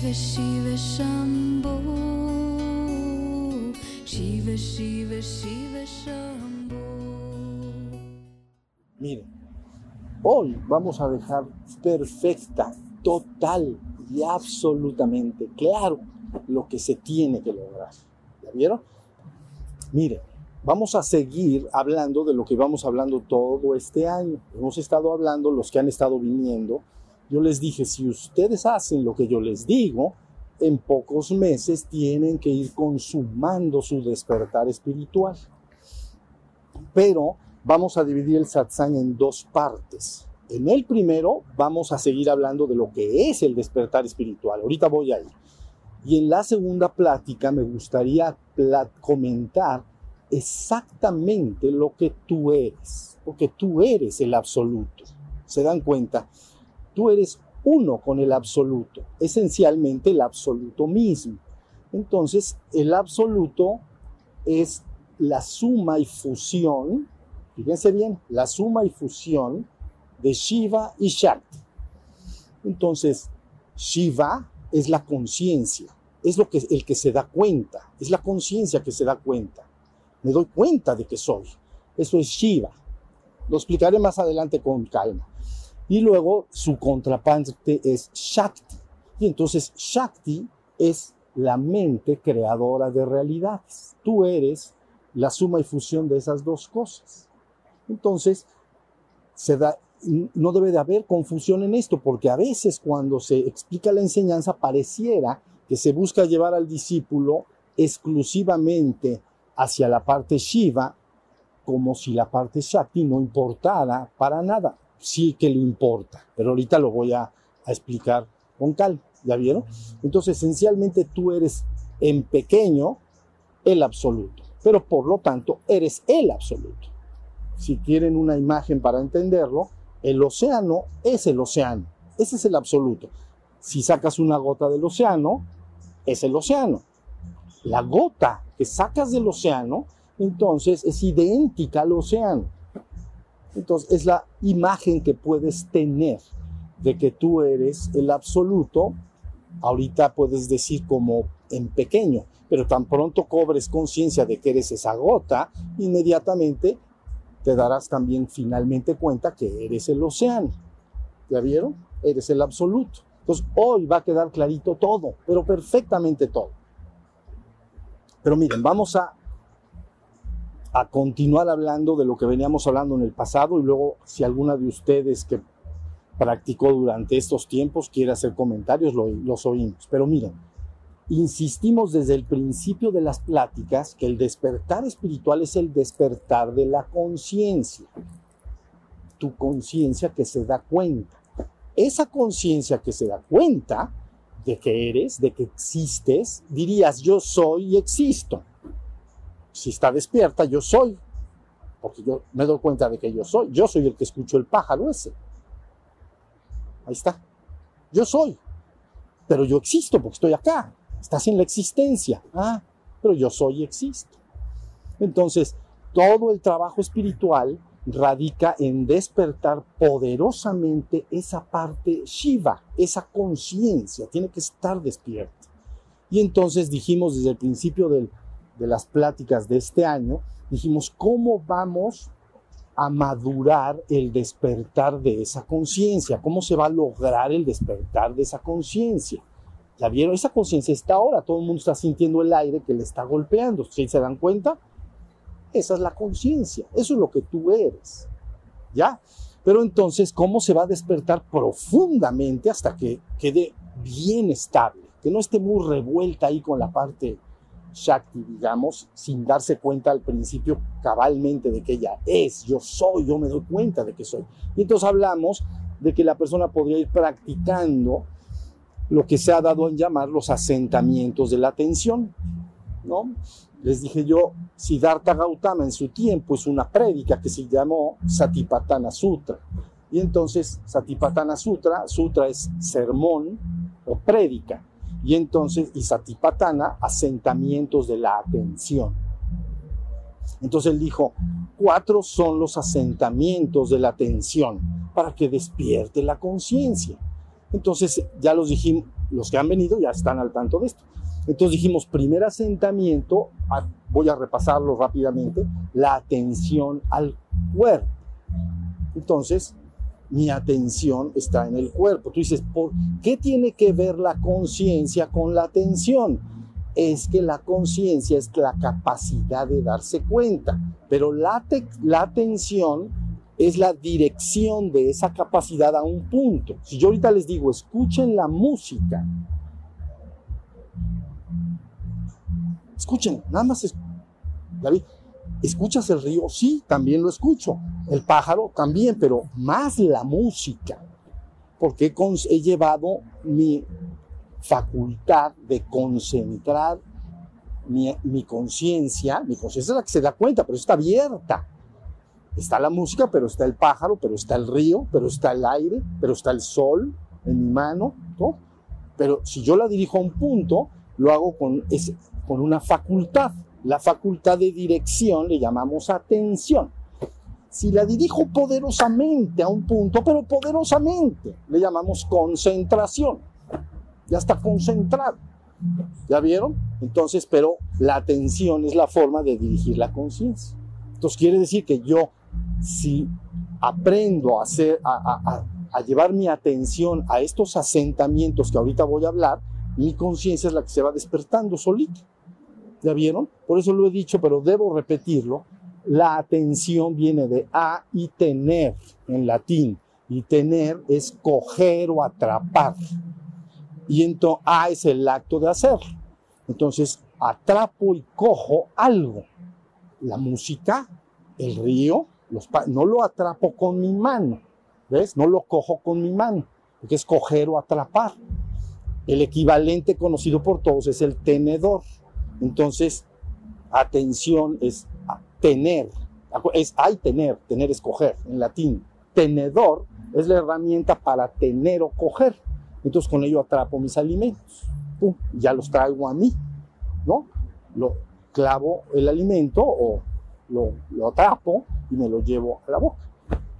Shiva Shiva Shiva Shiva Shiva Miren, hoy vamos a dejar perfecta, total y absolutamente claro lo que se tiene que lograr. ¿Ya vieron? Miren, vamos a seguir hablando de lo que vamos hablando todo este año. Hemos estado hablando, los que han estado viniendo, yo les dije, si ustedes hacen lo que yo les digo, en pocos meses tienen que ir consumando su despertar espiritual. Pero vamos a dividir el satsang en dos partes. En el primero vamos a seguir hablando de lo que es el despertar espiritual. Ahorita voy ahí. Y en la segunda plática me gustaría comentar exactamente lo que tú eres, porque tú eres el absoluto. ¿Se dan cuenta? Tú eres uno con el absoluto, esencialmente el absoluto mismo. Entonces, el absoluto es la suma y fusión, fíjense bien, la suma y fusión de Shiva y Shakti. Entonces, Shiva es la conciencia, es lo que el que se da cuenta, es la conciencia que se da cuenta. Me doy cuenta de que soy. Eso es Shiva. Lo explicaré más adelante con calma. Y luego su contraparte es Shakti. Y entonces Shakti es la mente creadora de realidades. Tú eres la suma y fusión de esas dos cosas. Entonces, se da, no debe de haber confusión en esto, porque a veces cuando se explica la enseñanza pareciera que se busca llevar al discípulo exclusivamente hacia la parte Shiva, como si la parte Shakti no importara para nada sí que le importa, pero ahorita lo voy a, explicar con calma, ¿ya vieron? Entonces, esencialmente tú eres en pequeño el absoluto, pero por lo tanto eres el absoluto. Si quieren una imagen para entenderlo, el océano es el océano, ese es el absoluto. Si sacas una gota del océano, es el océano. La gota que sacas del océano, entonces es idéntica al océano. Entonces es la imagen que puedes tener de que tú eres el absoluto. Ahorita puedes decir como en pequeño, pero tan pronto cobres conciencia de que eres esa gota, inmediatamente te darás también finalmente cuenta que eres el océano. ¿Ya vieron? Eres el absoluto. Entonces hoy va a quedar clarito todo, pero perfectamente todo. Pero miren, vamos a a continuar hablando de lo que veníamos hablando en el pasado y luego si alguna de ustedes que practicó durante estos tiempos quiere hacer comentarios, los oímos. Pero miren, insistimos desde el principio de las pláticas que el despertar espiritual es el despertar de la conciencia, tu conciencia que se da cuenta. Esa conciencia que se da cuenta de que eres, de que existes, dirías yo soy y existo si está despierta, yo soy, porque yo me doy cuenta de que yo soy, yo soy el que escucho el pájaro ese. Ahí está. Yo soy, pero yo existo porque estoy acá. Estás en la existencia. Ah, pero yo soy y existo. Entonces, todo el trabajo espiritual radica en despertar poderosamente esa parte Shiva, esa conciencia, tiene que estar despierta. Y entonces dijimos desde el principio del de las pláticas de este año, dijimos, ¿cómo vamos a madurar el despertar de esa conciencia? ¿Cómo se va a lograr el despertar de esa conciencia? ¿Ya vieron? Esa conciencia está ahora, todo el mundo está sintiendo el aire que le está golpeando. ¿Sí se dan cuenta? Esa es la conciencia, eso es lo que tú eres. ¿Ya? Pero entonces, ¿cómo se va a despertar profundamente hasta que quede bien estable? Que no esté muy revuelta ahí con la parte Shakti, digamos, sin darse cuenta al principio cabalmente de que ella es, yo soy, yo me doy cuenta de que soy. Y entonces hablamos de que la persona podría ir practicando lo que se ha dado en llamar los asentamientos de la atención, ¿no? Les dije yo, Siddhartha Gautama en su tiempo es una prédica que se llamó Satipatthana Sutra. Y entonces Satipatthana Sutra, Sutra es sermón o prédica y entonces, y Satipatthana, asentamientos de la atención. Entonces él dijo, cuatro son los asentamientos de la atención para que despierte la conciencia. Entonces, ya los dijimos, los que han venido ya están al tanto de esto. Entonces dijimos, primer asentamiento, voy a repasarlo rápidamente, la atención al cuerpo. Entonces, mi atención está en el cuerpo. Tú dices, ¿por qué tiene que ver la conciencia con la atención? Es que la conciencia es la capacidad de darse cuenta, pero la, la atención es la dirección de esa capacidad a un punto. Si yo ahorita les digo, escuchen la música, escuchen, nada más, es, David, ¿escuchas el río? Sí, también lo escucho. El pájaro también, pero más la música, porque he llevado mi facultad de concentrar mi, conciencia, mi conciencia es la que se da cuenta, pero está abierta Está la música, pero está el pájaro, pero está el río, pero está el aire, pero está el sol en mi mano, ¿no? Pero si yo la dirijo a un punto, lo hago con, con una facultad. La facultad de dirección le llamamos atención. Si la dirijo poderosamente a un punto, pero poderosamente, le llamamos concentración. Ya está concentrado. ¿Ya vieron? Entonces, pero la atención es la forma de dirigir la conciencia. Entonces quiere decir que yo si aprendo a, hacer, a, llevar mi atención a estos asentamientos que ahorita voy a hablar, mi conciencia es la que se va despertando solita. ¿Ya vieron? Por eso lo he dicho, pero debo repetirlo. La atención viene de a y tener en latín. Y tener es coger o atrapar. Y entonces a es el acto de hacer. Entonces atrapo y cojo algo. La música, el río, no lo atrapo con mi mano, ¿ves? No lo cojo con mi mano, porque es coger o atrapar. El equivalente conocido por todos es el tenedor. Entonces, atención es tener, es hay tener, tener es coger en latín. Tenedor es la herramienta para tener o coger. Entonces con ello atrapo mis alimentos. ya los traigo a mí, ¿no? Lo clavo el alimento o lo, lo atrapo y me lo llevo a la boca.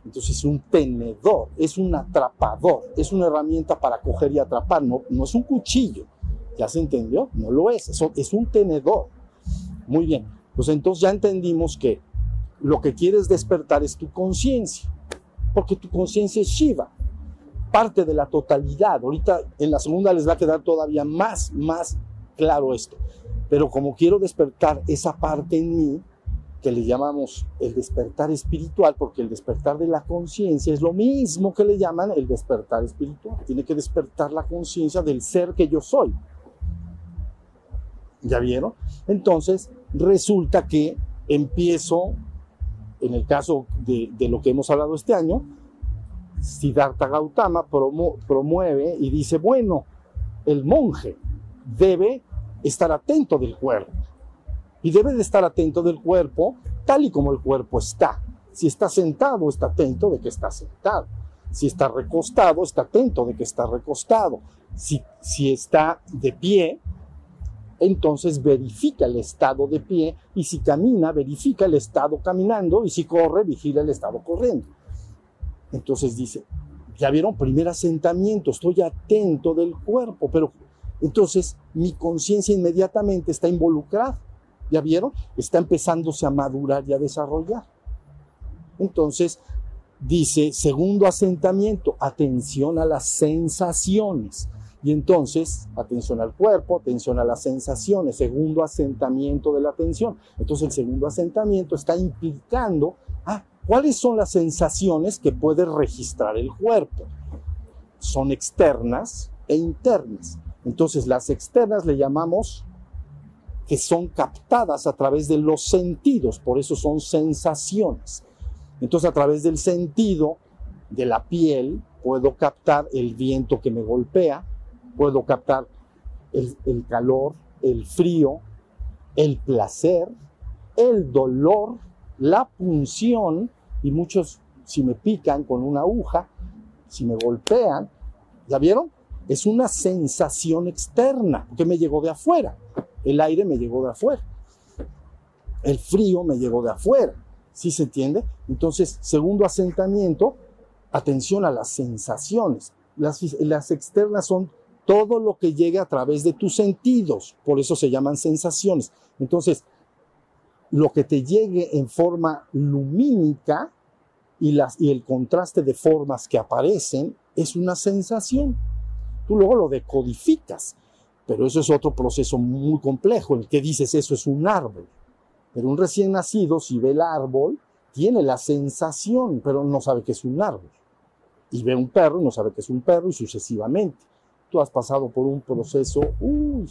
Entonces es un tenedor, es un atrapador, es una herramienta para coger y atrapar, no, no es un cuchillo. ¿Ya se entendió? No lo es, es, es un tenedor. Muy bien, pues entonces ya entendimos que lo que quieres despertar es tu conciencia, porque tu conciencia es Shiva, parte de la totalidad. Ahorita en la segunda les va a quedar todavía más, más claro esto. Pero como quiero despertar esa parte en mí, que le llamamos el despertar espiritual, porque el despertar de la conciencia es lo mismo que le llaman el despertar espiritual. Tiene que despertar la conciencia del ser que yo soy. ¿Ya vieron? Entonces, resulta que empiezo, en el caso de, lo que hemos hablado este año, Siddhartha Gautama promueve y dice, bueno, el monje debe estar atento del cuerpo y debe de estar atento del cuerpo tal y como el cuerpo está. Si está sentado, está atento de que está sentado. Si está recostado, está atento de que está recostado. Si, si está de pie, entonces verifica el estado de pie y si camina, verifica el estado caminando y si corre, vigila el estado corriendo. Entonces dice, ya vieron, primer asentamiento, estoy atento del cuerpo, pero entonces mi conciencia inmediatamente está involucrada. ¿Ya vieron? Está empezándose a madurar y a desarrollar. Entonces, dice, segundo asentamiento, atención a las sensaciones. Y entonces, atención al cuerpo, atención a las sensaciones, segundo asentamiento de la atención. Entonces, el segundo asentamiento está implicando, ah, ¿cuáles son las sensaciones que puede registrar el cuerpo? Son externas e internas. Entonces, las externas le llamamos que son captadas a través de los sentidos, por eso son sensaciones. Entonces a través del sentido de la piel puedo captar el viento que me golpea, puedo captar el, calor, el frío, el placer, el dolor, la punción y muchos si me pican con una aguja, si me golpean, ¿ya vieron? Es una sensación externa que me llegó de afuera. El aire me llegó de afuera. El frío me llegó de afuera. ¿Sí se entiende? Entonces, segundo asentamiento, atención a las sensaciones. Las, las externas son todo lo que llegue a través de tus sentidos, por eso se llaman sensaciones. Entonces, lo que te llegue en forma lumínica y, las, y el contraste de formas que aparecen es una sensación. Tú luego lo decodificas, pero eso es otro proceso muy complejo, el que dices eso es un árbol. Pero un recién nacido, si ve el árbol, tiene la sensación, pero no sabe que es un árbol. Y ve un perro y no sabe que es un perro y sucesivamente. Tú has pasado por un proceso, uy.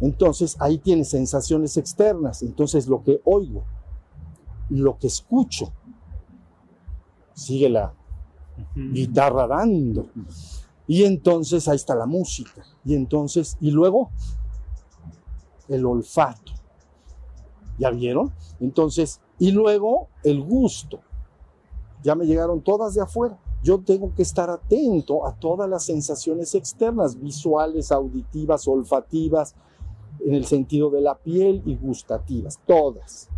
Entonces ahí tienes sensaciones externas. Entonces lo que oigo, lo que escucho, sigue la guitarra dando. Y entonces ahí está la música. Y entonces, y luego el olfato. ¿Ya vieron? Entonces, y luego el gusto. Ya me llegaron todas de afuera. Yo tengo que estar atento a todas las sensaciones externas, visuales, auditivas, olfativas, en el sentido de la piel y gustativas, todas.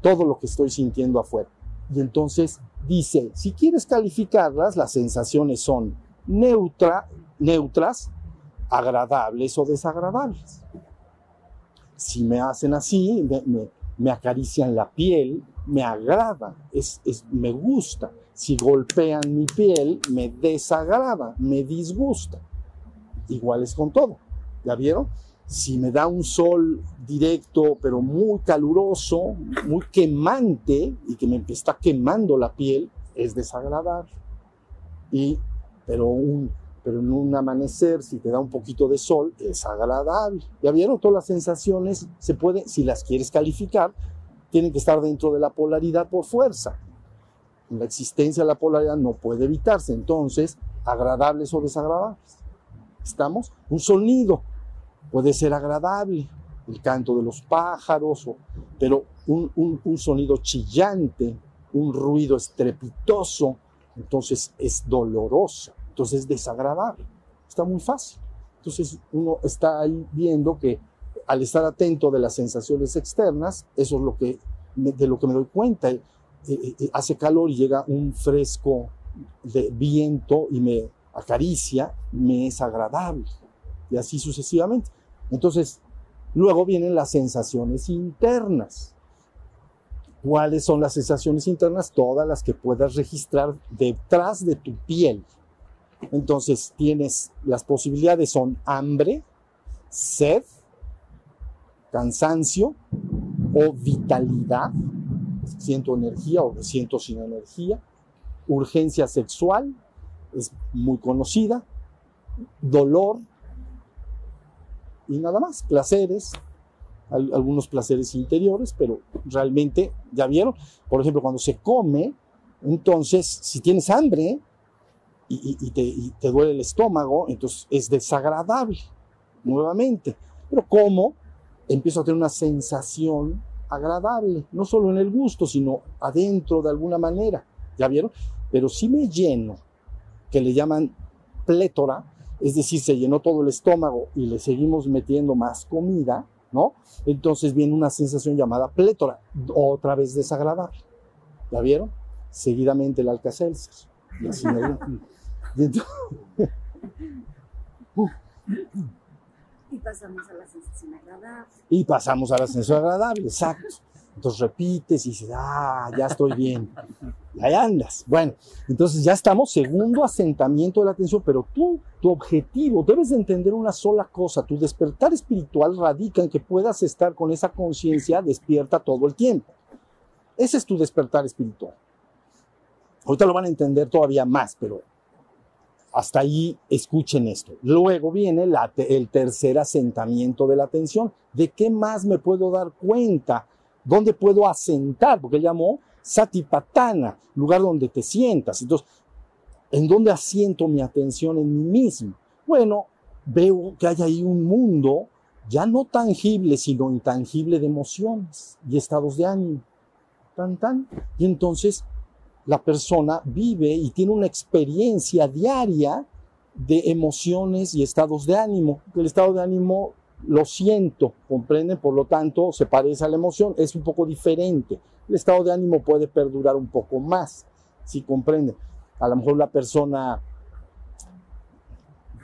Todo lo que estoy sintiendo afuera. Y entonces dice, si quieres calificarlas, las sensaciones son neutra, neutras, agradables o desagradables. Si me hacen así, me, acarician la piel, me agrada, es, me gusta. Si golpean mi piel, me desagrada, me disgusta. Igual es con todo. ¿Ya vieron? Si me da un sol directo, pero muy caluroso, muy quemante, y que me está quemando la piel, es desagradable. Y, pero, un, pero en un amanecer, si te da un poquito de sol, es agradable. ¿Ya vieron? Todas las sensaciones se pueden, si las quieres calificar, tienen que estar dentro de la polaridad por fuerza. La existencia de la polaridad no puede evitarse. Entonces, agradables o desagradables. ¿Estamos? Un sonido puede ser agradable, el canto de los pájaros, pero un, sonido chillante, un ruido estrepitoso, entonces es doloroso, entonces es desagradable. Está muy fácil. Entonces uno está ahí viendo que al estar atento de las sensaciones externas, eso es lo que de lo que me doy cuenta. Hace calor y llega un fresco de viento y me acaricia, me es agradable. Y así sucesivamente. Entonces, luego vienen las sensaciones internas. ¿Cuáles son las sensaciones internas? Todas las que puedas registrar detrás de tu piel. Entonces, tienes las posibilidades son hambre, sed, cansancio o vitalidad. Siento energía o me siento sin energía. Urgencia sexual, es muy conocida. Dolor, y nada más, placeres, algunos placeres interiores, pero realmente, ya vieron, por ejemplo, cuando se come, entonces, si tienes hambre y, te, y, te, duele el estómago, entonces es desagradable, nuevamente. Pero como empiezo a tener una sensación agradable, no solo en el gusto, sino adentro de alguna manera, ¿ya vieron? Pero si me lleno, que le llaman plétora, es decir, se llenó todo el estómago y le seguimos metiendo más comida, ¿no? Entonces viene una sensación llamada plétora, otra vez desagradable. ¿La vieron? Seguidamente el alcacelser. Y así me y, pasamos a la sensación agradable. Y pasamos a la sensación agradable, exacto. Entonces repites y dices, ah, ya estoy bien. Y ahí andas. Bueno, entonces ya estamos, segundo asentamiento de la atención, pero tú, tu objetivo, debes de entender una sola cosa. Tu despertar espiritual radica en que puedas estar con esa conciencia despierta todo el tiempo. Ese es tu despertar espiritual. Ahorita lo van a entender todavía más, pero hasta ahí escuchen esto. Luego viene la, el tercer asentamiento de la atención. ¿De qué más me puedo dar cuenta? ¿Dónde puedo asentar? Porque llamó Satipatana, lugar donde te sientas. Entonces, ¿en dónde asiento mi atención en mí mismo? Bueno, veo que hay ahí un mundo ya no tangible, sino intangible de emociones y estados de ánimo. Tan, tan. Y entonces la persona vive y tiene una experiencia diaria de emociones y estados de ánimo. El estado de ánimo lo siento, comprenden, por lo tanto se parece a la emoción, es un poco diferente. El estado de ánimo puede perdurar un poco más, si comprenden. A lo mejor la persona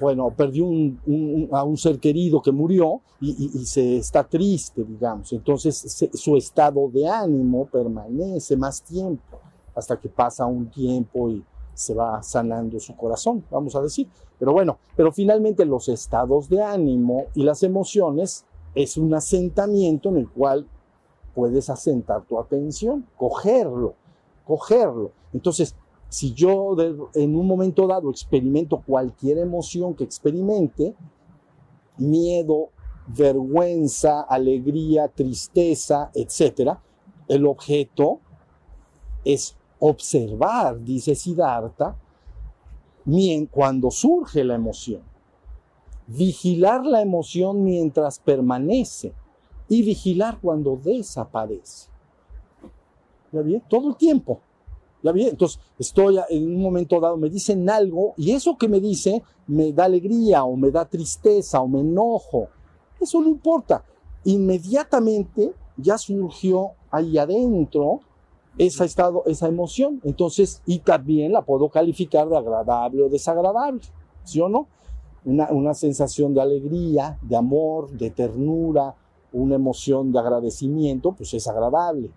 bueno, perdió un, a un ser querido que murió y, se está triste, digamos. Entonces su estado de ánimo permanece más tiempo, hasta que pasa un tiempo y se va sanando su corazón, vamos a decir. Pero bueno, pero finalmente los estados de ánimo y las emociones es un asentamiento en el cual puedes asentar tu atención, cogerlo, cogerlo. Entonces, si yo en un momento dado experimento cualquier emoción que experimente, miedo, vergüenza, alegría, tristeza, etcétera, el objeto es observar, dice Siddhartha, cuando surge la emoción, vigilar la emoción mientras permanece y vigilar cuando desaparece. ¿Ya bien? Todo el tiempo. ¿Ya bien? Entonces, estoy en un momento dado, me dicen algo y eso que me dice me da alegría o me da tristeza o me enojo. Eso no importa. Inmediatamente ya surgió ahí adentro esa, estado, esa emoción. Entonces, y también la puedo calificar de agradable o desagradable, ¿sí o no? Una, una sensación de alegría, de amor, de ternura, una emoción de agradecimiento, pues es agradable.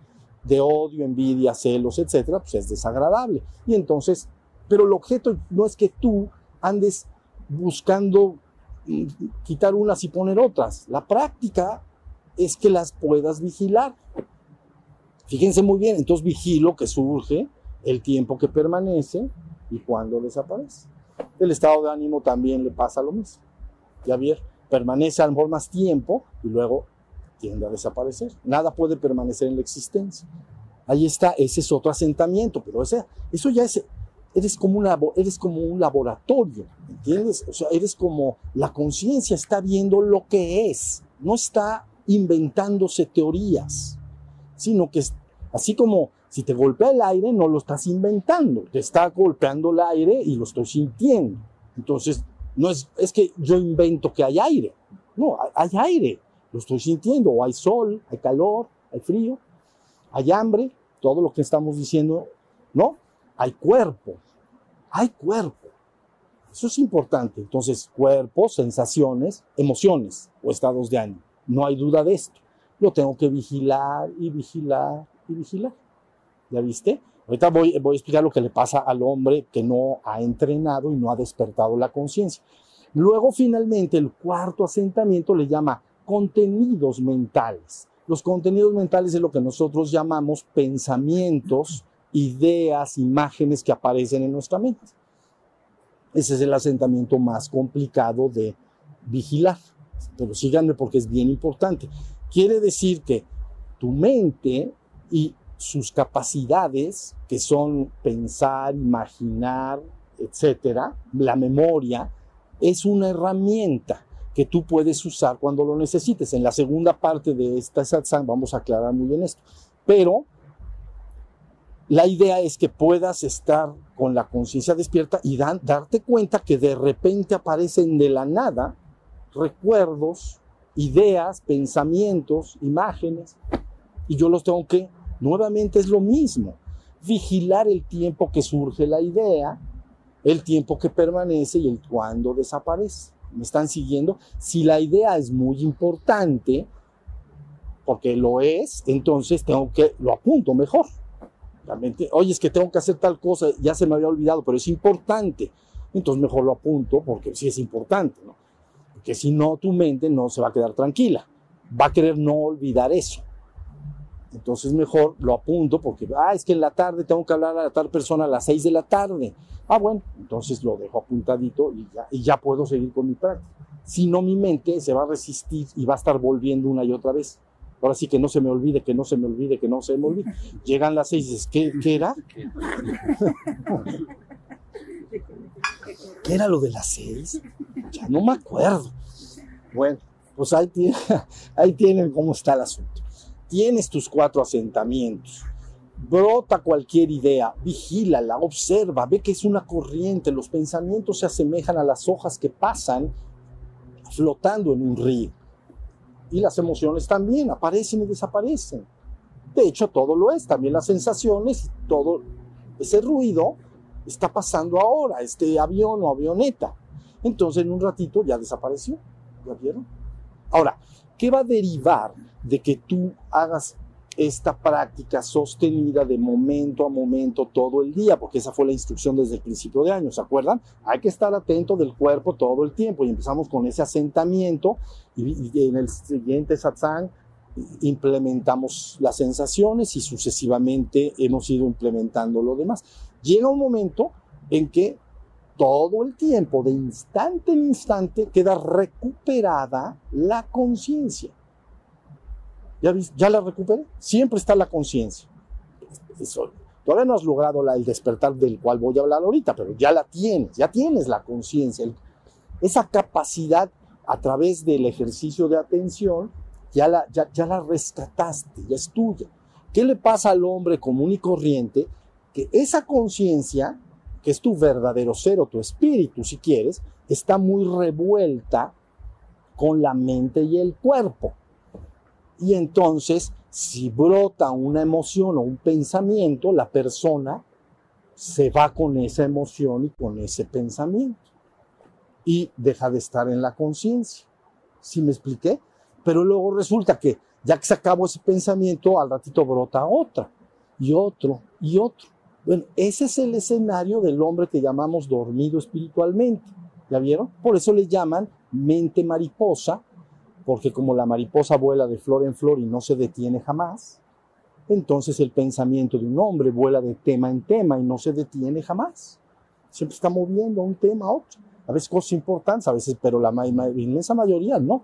De odio, envidia, celos, etcétera, pues es desagradable. Y entonces, pero el objeto no es que tú andes buscando mm, quitar unas y poner otras. La práctica es que las puedas vigilar. Fíjense muy bien, entonces vigilo que surge, el tiempo que permanece y cuando desaparece. El estado de ánimo también le pasa lo mismo. Ya ver, permanece a lo más tiempo y luego tiende a desaparecer. Nada puede permanecer en la existencia. Ahí está, ese es otro asentamiento, pero ese, eso ya es, como, eres como un laboratorio, ¿entiendes? O sea, eres como, la conciencia está viendo lo que es, no está inventándose teorías, sino que así como si te golpea el aire, no lo estás inventando, te está golpeando el aire y lo estoy sintiendo. Entonces, no es, es que yo invento que hay aire, no, hay aire, lo estoy sintiendo, o hay sol, hay calor, hay frío, hay hambre, todo lo que estamos diciendo, ¿no? Hay cuerpo, hay cuerpo. Eso es importante. Entonces, cuerpo, sensaciones, emociones o estados de ánimo. No hay duda de esto. Lo tengo que vigilar y vigilar y vigilar. ¿Ya viste? Ahorita voy, voy a explicar lo que le pasa al hombre que no ha entrenado y no ha despertado la conciencia. Luego, finalmente, el cuarto asentamiento le llama contenidos mentales. Los contenidos mentales es lo que nosotros llamamos pensamientos, ideas, imágenes que aparecen en nuestra mente. Ese es el asentamiento más complicado de vigilar. Pero síganme porque es bien importante. Quiere decir que tu mente y sus capacidades, que son pensar, imaginar, etcétera, la memoria, es una herramienta que tú puedes usar cuando lo necesites. En la segunda parte de esta satsang vamos a aclarar muy bien esto. Pero la idea es que puedas estar con la conciencia despierta y darte cuenta que de repente aparecen de la nada recuerdos, ideas, pensamientos, imágenes, y yo los tengo que, nuevamente es lo mismo, vigilar el tiempo que surge la idea, el tiempo que permanece y el cuándo desaparece. ¿Me están siguiendo? Si la idea es muy importante, porque lo es, entonces tengo que, lo apunto mejor. Realmente, oye, es que tengo que hacer tal cosa, ya se me había olvidado, pero es importante. Entonces mejor lo apunto porque sí es importante, ¿no? Porque si no, tu mente no se va a quedar tranquila. Va a querer no olvidar eso. Entonces mejor lo apunto porque, ah, es que en la tarde tengo que hablar a tal persona a las 6 de la tarde. Ah, bueno, entonces lo dejo apuntadito y ya, y ya puedo seguir con mi práctica. Si no, mi mente se va a resistir y va a estar volviendo una y otra vez. Ahora sí que no se me olvide, que no se me olvide, que no se me olvide. Llegan las seis y dices, ¿qué, ¿qué era? ¿Qué era lo de las seis? Ya no me acuerdo. Bueno, pues ahí, tiene, ahí tienen cómo está el asunto. Tienes tus cuatro asentamientos. Brota cualquier idea, vigílala, observa, ve que es una corriente. Los pensamientos se asemejan a las hojas que pasan flotando en un río. Y las emociones también aparecen y desaparecen. De hecho, todo lo es, también las sensaciones, todo ese ruido está pasando ahora, este avión o avioneta. Entonces en un ratito ya desapareció. ¿Ya vieron? Ahora, ¿qué va a derivar de que tú hagas esta práctica sostenida de momento a momento todo el día, porque esa fue la instrucción desde el principio de año, ¿se acuerdan? Hay que estar atento del cuerpo todo el tiempo y empezamos con ese asentamiento y, y en el siguiente satsang implementamos las sensaciones y sucesivamente hemos ido implementando lo demás. Llega un momento en que todo el tiempo, de instante en instante, queda recuperada la conciencia. ¿Ya, ¿Ya la recuperé? Siempre está la conciencia. Todavía no has logrado la, el despertar del cual voy a hablar ahorita, pero ya la tienes, ya tienes la conciencia. Esa capacidad a través del ejercicio de atención ya la, ya, ya la rescataste, ya es tuya. ¿Qué le pasa al hombre común y corriente? Que esa conciencia, que es tu verdadero ser o tu espíritu, si quieres, está muy revuelta con la mente y el cuerpo. Y entonces, si brota una emoción o un pensamiento, la persona se va con esa emoción y con ese pensamiento. Y deja de estar en la conciencia. ¿Sí me expliqué? Pero luego resulta que ya que se acabó ese pensamiento, al ratito brota otra, y otro, y otro. Bueno, ese es el escenario del hombre que llamamos dormido espiritualmente. ¿Ya vieron? Por eso le llaman mente mariposa, porque como la mariposa vuela de flor en flor y no se detiene jamás, entonces el pensamiento de un hombre vuela de tema en tema y no se detiene jamás. Siempre está moviendo un tema a otro. A veces cosas importantes, a veces, pero la inmensa mayoría no.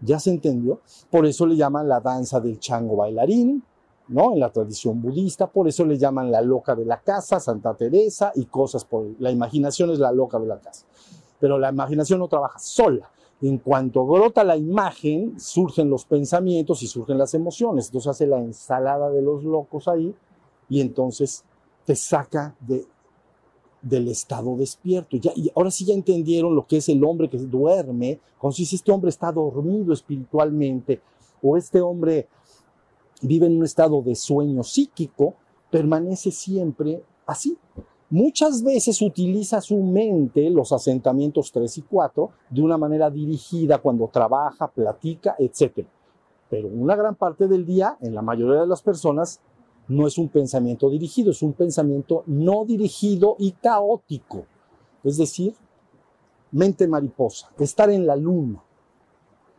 ¿Ya se entendió? Por eso le llaman la danza del chango bailarín, ¿no? En la tradición budista, por eso le llaman la loca de la casa, Santa Teresa y cosas por la imaginación es la loca de la casa. Pero la imaginación no trabaja sola. En cuanto brota la imagen, surgen los pensamientos y surgen las emociones. Entonces hace la ensalada de los locos ahí y entonces te saca de, del estado despierto. Ya, y ahora sí ya entendieron lo que es el hombre que duerme, cuando si este hombre está dormido espiritualmente o este hombre vive en un estado de sueño psíquico, permanece siempre así. Muchas veces utiliza su mente, los asentamientos 3 y 4, de una manera dirigida cuando trabaja, platica, etc. Pero una gran parte del día, en la mayoría de las personas, no es un pensamiento dirigido, es un pensamiento no dirigido y caótico. Es decir, mente mariposa, estar en la luna.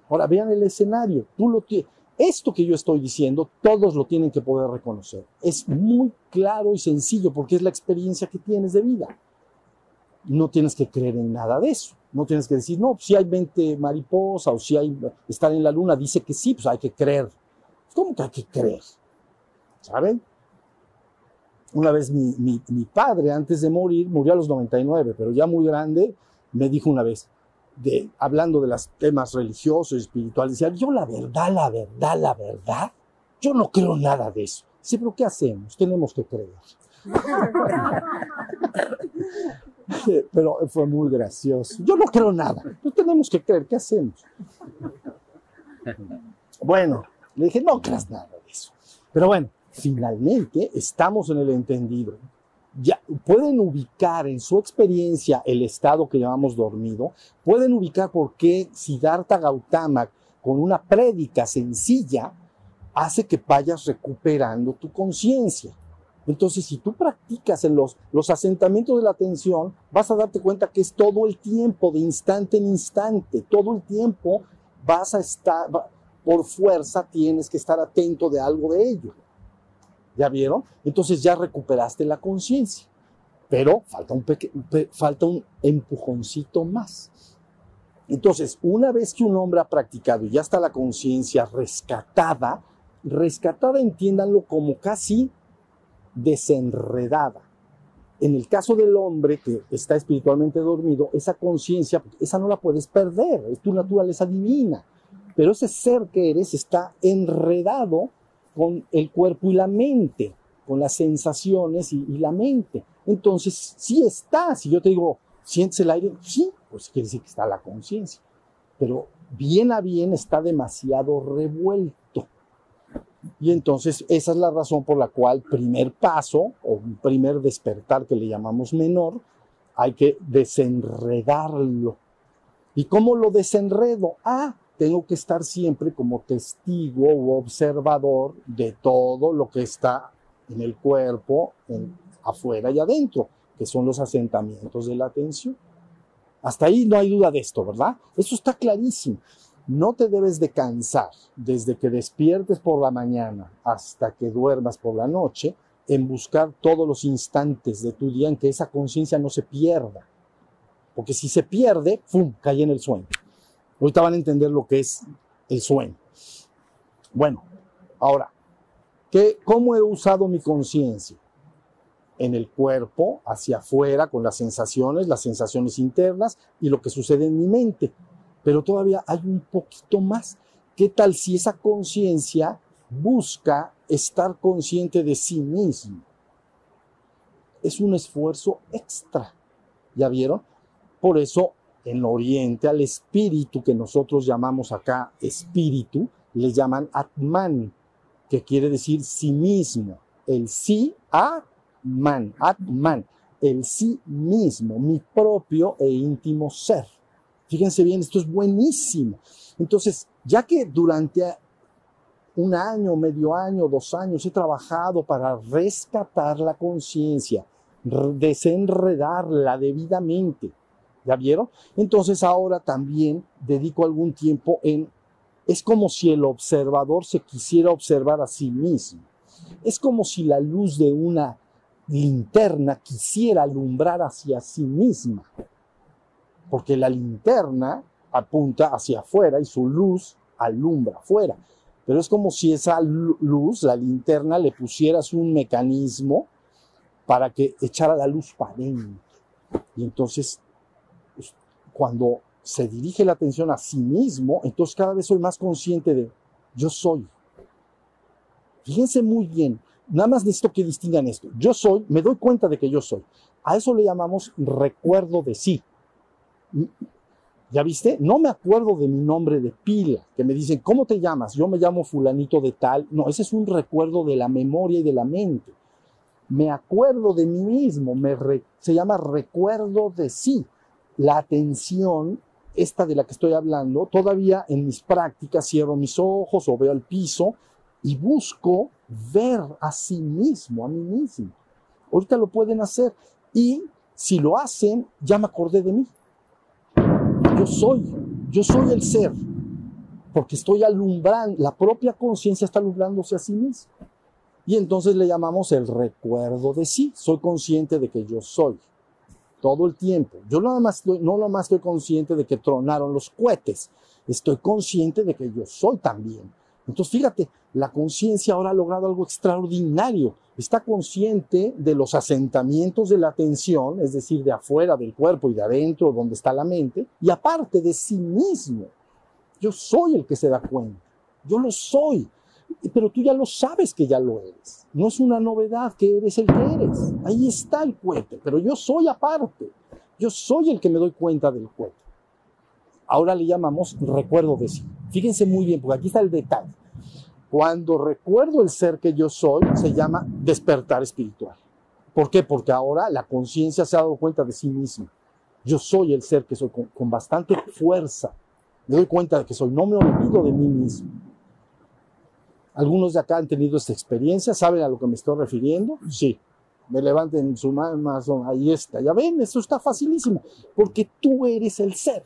Ahora vean el escenario, tú lo esto que yo estoy diciendo, todos lo tienen que poder reconocer. Es muy claro y sencillo porque es la experiencia que tienes de vida. No tienes que creer en nada de eso. No tienes que decir, no, si hay mente mariposa o si hay estar en la luna, dice que sí, pues hay que creer. ¿Cómo que hay que creer? ¿saben? Una vez mi, mi, padre, antes de morir, murió a los 99, pero ya muy grande, me dijo una vez, de, hablando de los temas religiosos y espirituales, decía, yo la verdad, la verdad, la verdad, yo no creo nada de eso. Dice, pero ¿qué hacemos? Tenemos que creer. pero fue muy gracioso. Yo no creo nada, no tenemos que creer, ¿qué hacemos? Bueno, le dije, no creas nada de eso. Pero bueno, finalmente estamos en el entendido. Ya pueden ubicar en su experiencia el estado que llamamos dormido, pueden ubicar por qué Siddhartha Gautama con una prédica sencilla hace que vayas recuperando tu conciencia. Entonces, si tú practicas en los, los asentamientos de la atención, vas a darte cuenta que es todo el tiempo, de instante en instante, todo el tiempo vas a estar, por fuerza tienes que estar atento de algo de ello. ¿Ya vieron? Entonces ya recuperaste la conciencia. Pero falta un, falta un empujoncito más. Entonces, una vez que un hombre ha practicado y ya está la conciencia rescatada, rescatada entiéndanlo como casi desenredada. En el caso del hombre que está espiritualmente dormido, esa conciencia, esa no la puedes perder, es tu naturaleza divina. Pero ese ser que eres está enredado con el cuerpo y la mente, con las sensaciones y, la mente. Entonces, sí está, si yo te digo, sientes el aire, sí, pues quiere decir que está la conciencia. Pero bien a bien está demasiado revuelto. Y entonces esa es la razón por la cual primer paso o primer despertar que le llamamos menor hay que desenredarlo. ¿Y cómo lo desenredo? Ah, tengo que estar siempre como testigo u observador de todo lo que está en el cuerpo, afuera y adentro, que son los asentamientos de la atención. Hasta ahí no hay duda de esto, ¿verdad? Eso está clarísimo. No te debes de cansar desde que despiertes por la mañana hasta que duermas por la noche en buscar todos los instantes de tu día en que esa conciencia no se pierda. Porque si se pierde, ¡pum!, cae en el sueño. Ahorita van a entender lo que es el sueño. Bueno, ahora, ¿qué, ¿cómo he usado mi conciencia? En el cuerpo, hacia afuera, con las sensaciones, las sensaciones internas y lo que sucede en mi mente. Pero todavía hay un poquito más. ¿Qué tal si esa conciencia busca estar consciente de sí mismo? Es un esfuerzo extra. ¿Ya vieron? Por eso en Oriente al espíritu que nosotros llamamos acá espíritu, le llaman Atman, que quiere decir sí mismo. El sí Atman, Atman, el sí mismo, mi propio e íntimo ser. Fíjense bien, esto es buenísimo. Entonces, ya que durante un año, medio año, dos años he trabajado para rescatar la conciencia, desenredarla debidamente, ¿Ya vieron? Entonces ahora también dedico algún tiempo en... Es como si el observador se quisiera observar a sí mismo. Es como si la luz de una linterna quisiera alumbrar hacia sí misma. Porque la linterna apunta hacia afuera y su luz alumbra afuera. Pero es como si esa luz, la linterna, le pusieras un mecanismo para que echara la luz para adentro. Y entonces cuando se dirige la atención a sí mismo, entonces cada vez soy más consciente de yo soy. Fíjense muy bien, nada más necesito que distingan esto. Yo soy, me doy cuenta de que yo soy. A eso le llamamos recuerdo de sí. ¿Ya viste? No me acuerdo de mi nombre de pila, que me dicen, ¿cómo te llamas? Yo me llamo fulanito de tal. No, ese es un recuerdo de la memoria y de la mente. Me acuerdo de mí mismo, se llama recuerdo de sí la atención, esta de la que estoy hablando, todavía en mis prácticas cierro mis ojos o veo al piso y busco ver a sí mismo, a mí mismo. Ahorita lo pueden hacer y si lo hacen, ya me acordé de mí. Yo soy, yo soy el ser, porque estoy alumbrando, la propia conciencia está alumbrándose a sí mismo. Y entonces le llamamos el recuerdo de sí. Soy consciente de que yo soy todo el tiempo. Yo nada más no nada más estoy consciente de que tronaron los cohetes, estoy consciente de que yo soy también. Entonces, fíjate, la conciencia ahora ha logrado algo extraordinario. Está consciente de los asentamientos de la atención, es decir, de afuera del cuerpo y de adentro, donde está la mente, y aparte de sí mismo. Yo soy el que se da cuenta. Yo lo soy pero tú ya lo sabes que ya lo eres. No es una novedad que eres el que eres. Ahí está el cohete, pero yo soy aparte. Yo soy el que me doy cuenta del cohete. Ahora le llamamos recuerdo de sí. Fíjense muy bien, porque aquí está el detalle. Cuando recuerdo el ser que yo soy, se llama despertar espiritual. ¿Por qué? Porque ahora la conciencia se ha dado cuenta de sí misma. Yo soy el ser que soy con, con bastante fuerza. Me doy cuenta de que soy. No me olvido de mí mismo. Algunos de acá han tenido esta experiencia, ¿saben a lo que me estoy refiriendo? Sí. Me levanten su mano, ahí está. Ya ven, eso está facilísimo, porque tú eres el ser.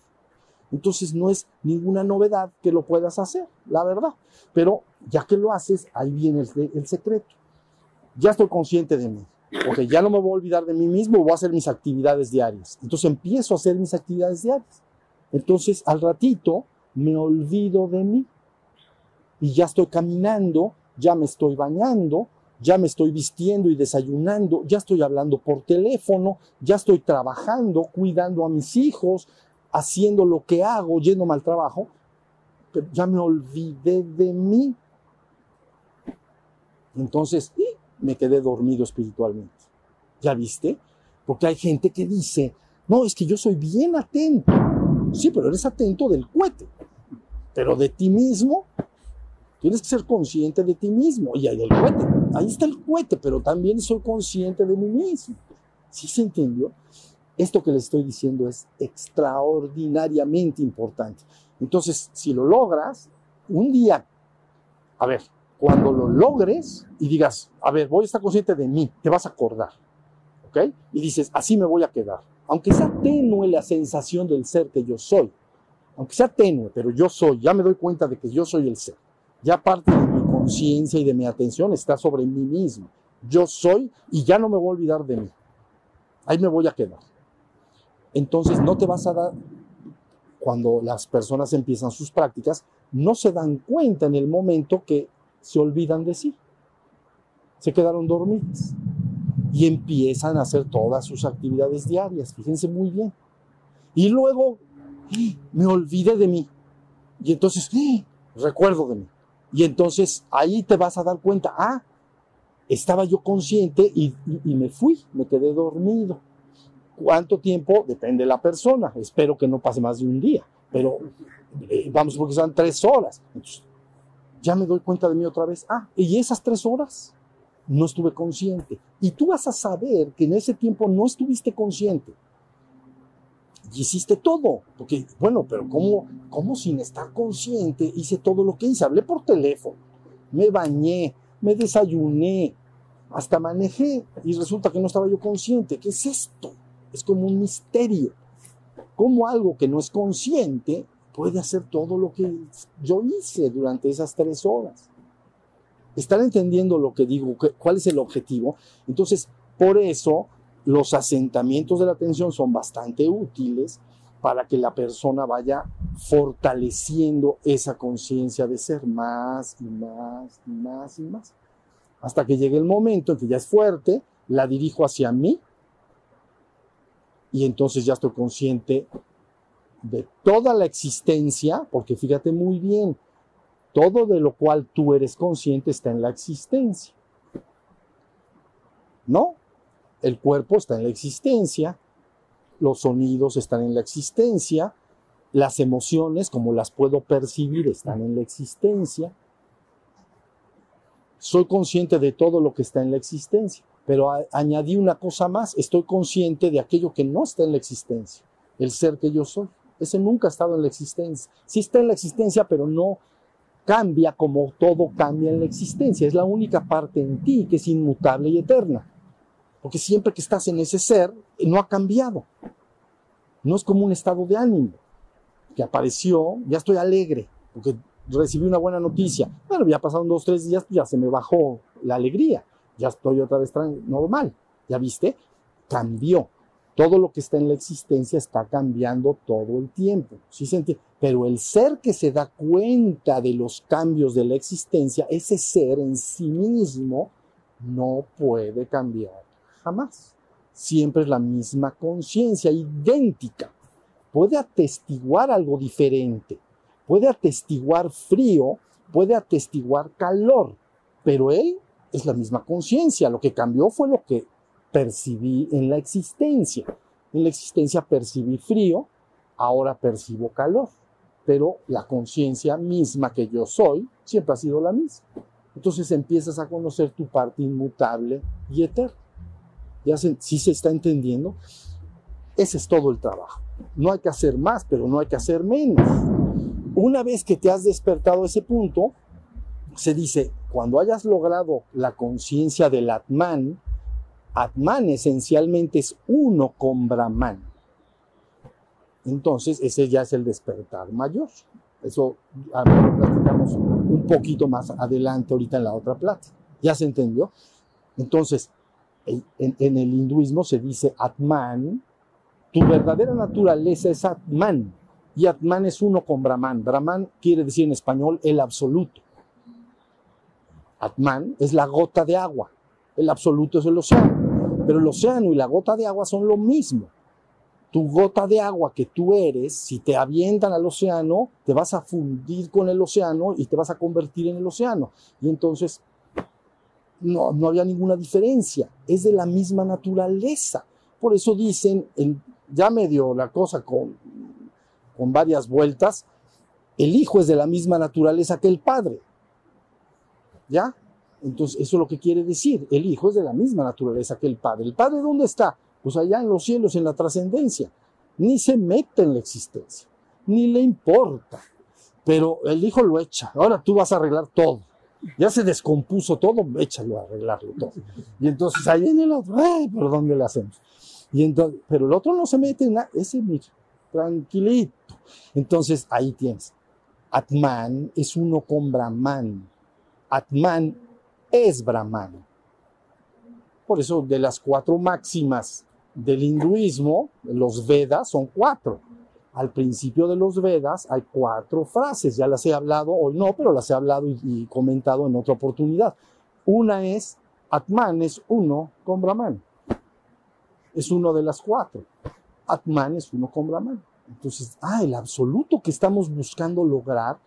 Entonces no es ninguna novedad que lo puedas hacer, la verdad. Pero ya que lo haces, ahí viene el, el secreto. Ya estoy consciente de mí. porque ya no me voy a olvidar de mí mismo, voy a hacer mis actividades diarias. Entonces empiezo a hacer mis actividades diarias. Entonces al ratito me olvido de mí y ya estoy caminando, ya me estoy bañando, ya me estoy vistiendo y desayunando, ya estoy hablando por teléfono, ya estoy trabajando, cuidando a mis hijos, haciendo lo que hago, yéndome al trabajo, pero ya me olvidé de mí. Entonces, me quedé dormido espiritualmente. ¿Ya viste? Porque hay gente que dice, no, es que yo soy bien atento. Sí, pero eres atento del cohete. Pero de ti mismo, Tienes que ser consciente de ti mismo. Y hay el cohete. Ahí está el cohete, pero también soy consciente de mí mismo. ¿Sí se entendió? Esto que les estoy diciendo es extraordinariamente importante. Entonces, si lo logras, un día, a ver, cuando lo logres y digas, a ver, voy a estar consciente de mí, te vas a acordar, ¿ok? Y dices, así me voy a quedar. Aunque sea tenue la sensación del ser que yo soy, aunque sea tenue, pero yo soy, ya me doy cuenta de que yo soy el ser. Ya parte de mi conciencia y de mi atención está sobre mí mismo. Yo soy y ya no me voy a olvidar de mí. Ahí me voy a quedar. Entonces no te vas a dar, cuando las personas empiezan sus prácticas, no se dan cuenta en el momento que se olvidan de sí. Se quedaron dormidas y empiezan a hacer todas sus actividades diarias. Fíjense muy bien. Y luego me olvidé de mí. Y entonces recuerdo de mí. Y entonces ahí te vas a dar cuenta, ah, estaba yo consciente y, me fui, me quedé dormido. ¿Cuánto tiempo? Depende de la persona. Espero que no pase más de un día. Pero eh, vamos, porque son tres horas. Entonces, ya me doy cuenta de mí otra vez. Ah, y esas tres horas no estuve consciente. Y tú vas a saber que en ese tiempo no estuviste consciente. Y hiciste todo. Porque, bueno, pero ¿cómo, ¿cómo sin estar consciente hice todo lo que hice? Hablé por teléfono, me bañé, me desayuné, hasta manejé y resulta que no estaba yo consciente. ¿Qué es esto? Es como un misterio. ¿Cómo algo que no es consciente puede hacer todo lo que yo hice durante esas tres horas? ¿Están entendiendo lo que digo? ¿Cuál es el objetivo? Entonces, por eso los asentamientos de la atención son bastante útiles para que la persona vaya fortaleciendo esa conciencia de ser más y más y más y más. Hasta que llegue el momento en que ya es fuerte, la dirijo hacia mí y entonces ya estoy consciente de toda la existencia, porque fíjate muy bien, todo de lo cual tú eres consciente está en la existencia. ¿No? El cuerpo está en la existencia, los sonidos están en la existencia, las emociones, como las puedo percibir, están en la existencia. Soy consciente de todo lo que está en la existencia, pero añadí una cosa más, estoy consciente de aquello que no está en la existencia, el ser que yo soy. Ese nunca ha estado en la existencia. Sí está en la existencia, pero no cambia como todo cambia en la existencia. Es la única parte en ti que es inmutable y eterna. Porque siempre que estás en ese ser, no ha cambiado. No es como un estado de ánimo que apareció, ya estoy alegre, porque recibí una buena noticia. Bueno, ya pasaron dos, tres días, ya se me bajó la alegría, ya estoy otra vez normal. ¿Ya viste? Cambió. Todo lo que está en la existencia está cambiando todo el tiempo. ¿Sí se? Pero el ser que se da cuenta de los cambios de la existencia, ese ser en sí mismo no puede cambiar jamás. Siempre es la misma conciencia, idéntica. Puede atestiguar algo diferente, puede atestiguar frío, puede atestiguar calor, pero él es la misma conciencia. Lo que cambió fue lo que percibí en la existencia. En la existencia percibí frío, ahora percibo calor, pero la conciencia misma que yo soy siempre ha sido la misma. Entonces empiezas a conocer tu parte inmutable y eterna. ¿Ya se, ¿Sí se está entendiendo? Ese es todo el trabajo. No hay que hacer más, pero no hay que hacer menos. Una vez que te has despertado ese punto, se dice, cuando hayas logrado la conciencia del Atman, Atman esencialmente es uno con Brahman. Entonces, ese ya es el despertar mayor. Eso a platicamos un poquito más adelante ahorita en la otra plata. ¿Ya se entendió? Entonces, en, el hinduismo se dice Atman, tu verdadera naturaleza es Atman, y Atman es uno con Brahman. Brahman quiere decir en español el absoluto. Atman es la gota de agua, el absoluto es el océano, pero el océano y la gota de agua son lo mismo. Tu gota de agua que tú eres, si te avientan al océano, te vas a fundir con el océano y te vas a convertir en el océano. Y entonces no, no había ninguna diferencia, es de la misma naturaleza. Por eso dicen, en, ya medio la cosa con, con varias vueltas, el hijo es de la misma naturaleza que el padre. ¿Ya? Entonces, eso es lo que quiere decir. El hijo es de la misma naturaleza que el padre. ¿El padre dónde está? pues allá en los cielos, en la trascendencia. Ni se mete en la existencia, ni le importa. Pero el hijo lo echa. Ahora tú vas a arreglar todo. Ya se descompuso todo, échalo a arreglarlo todo. Y entonces ahí viene el otro, ay, pero ¿dónde le hacemos? Y entonces, pero el otro no se mete en nada, ese mira, tranquilito. Entonces ahí tienes. Atman es uno con Brahman. Atman es Brahman. Por eso de las cuatro máximas del hinduismo, los Vedas son cuatro. Al principio de los Vedas hay cuatro frases, ya las he hablado, hoy no, pero las he hablado y, comentado en otra oportunidad. Una es, Atman es uno con Brahman. Es uno de las cuatro. Atman es uno con Brahman. Entonces, ah, el absoluto que estamos buscando lograr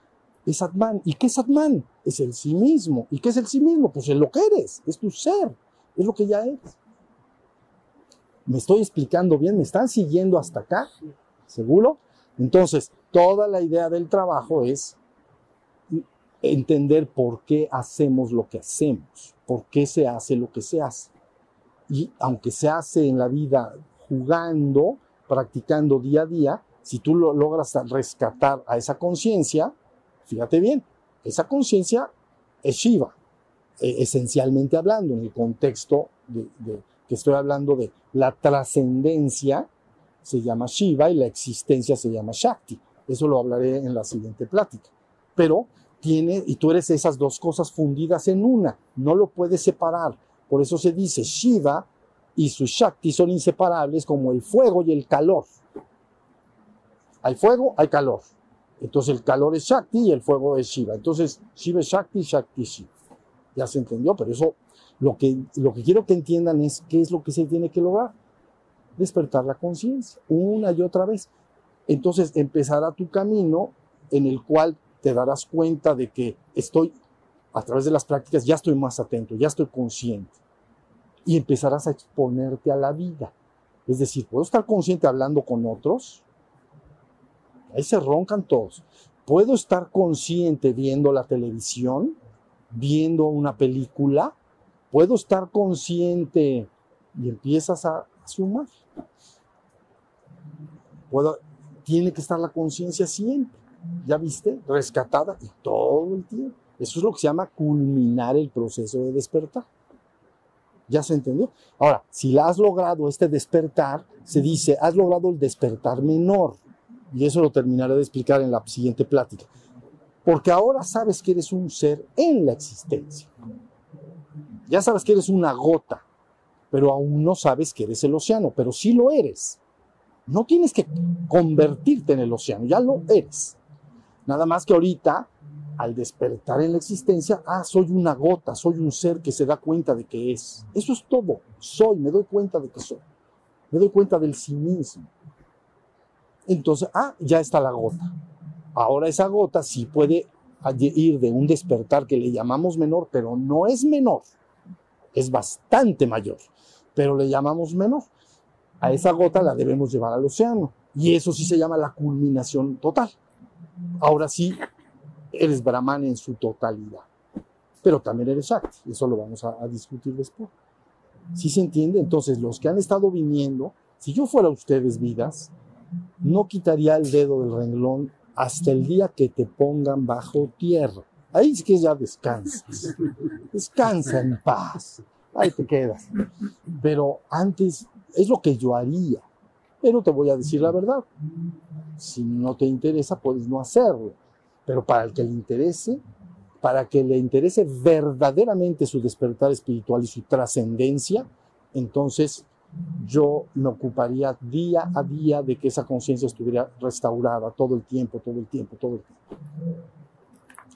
es Atman. ¿Y qué es Atman? Es el sí mismo. ¿Y qué es el sí mismo? Pues es lo que eres, es tu ser, es lo que ya eres. ¿Me estoy explicando bien? ¿Me están siguiendo hasta acá? ¿Seguro? Entonces, toda la idea del trabajo es entender por qué hacemos lo que hacemos, por qué se hace lo que se hace. Y aunque se hace en la vida jugando, practicando día a día, si tú lo logras rescatar a esa conciencia, fíjate bien, esa conciencia es Shiva, eh, esencialmente hablando, en el contexto de, de, que estoy hablando de la trascendencia, se llama Shiva y la existencia se llama Shakti. Eso lo hablaré en la siguiente plática. Pero tiene, y tú eres esas dos cosas fundidas en una, no lo puedes separar. Por eso se dice Shiva y su Shakti son inseparables como el fuego y el calor. Hay fuego, hay calor. Entonces el calor es Shakti y el fuego es Shiva. Entonces Shiva es Shakti, Shakti Shiva. Ya se entendió, pero eso lo que, lo que quiero que entiendan es qué es lo que se tiene que lograr. Despertar la conciencia una y otra vez. Entonces empezará tu camino en el cual te darás cuenta de que estoy, a través de las prácticas, ya estoy más atento, ya estoy consciente. Y empezarás a exponerte a la vida. Es decir, puedo estar consciente hablando con otros. Ahí se roncan todos. Puedo estar consciente viendo la televisión, viendo una película. Puedo estar consciente y empiezas a, a sumar. Puedo, tiene que estar la conciencia siempre. ¿Ya viste? Rescatada y todo el tiempo. Eso es lo que se llama culminar el proceso de despertar. ¿Ya se entendió? Ahora, si la has logrado este despertar, se dice, has logrado el despertar menor. Y eso lo terminaré de explicar en la siguiente plática. Porque ahora sabes que eres un ser en la existencia. Ya sabes que eres una gota, pero aún no sabes que eres el océano, pero sí lo eres. No tienes que convertirte en el océano, ya lo eres. Nada más que ahorita, al despertar en la existencia, ah, soy una gota, soy un ser que se da cuenta de que es. Eso es todo. Soy, me doy cuenta de que soy. Me doy cuenta del sí mismo. Entonces, ah, ya está la gota. Ahora esa gota sí puede ir de un despertar que le llamamos menor, pero no es menor. Es bastante mayor, pero le llamamos menor. A esa gota la debemos llevar al océano. Y eso sí se llama la culminación total. Ahora sí, eres Brahman en su totalidad. Pero también eres Shakti. Eso lo vamos a, discutir después. ¿Sí se entiende? Entonces, los que han estado viniendo, si yo fuera ustedes vidas, no quitaría el dedo del renglón hasta el día que te pongan bajo tierra. Ahí sí que ya descansas. Descansa en paz. Ahí te quedas. Pero antes es lo que yo haría. Pero te voy a decir la verdad. Si no te interesa, puedes no hacerlo. Pero para el que le interese, para que le interese verdaderamente su despertar espiritual y su trascendencia, entonces yo me ocuparía día a día de que esa conciencia estuviera restaurada todo el tiempo, todo el tiempo, todo el tiempo.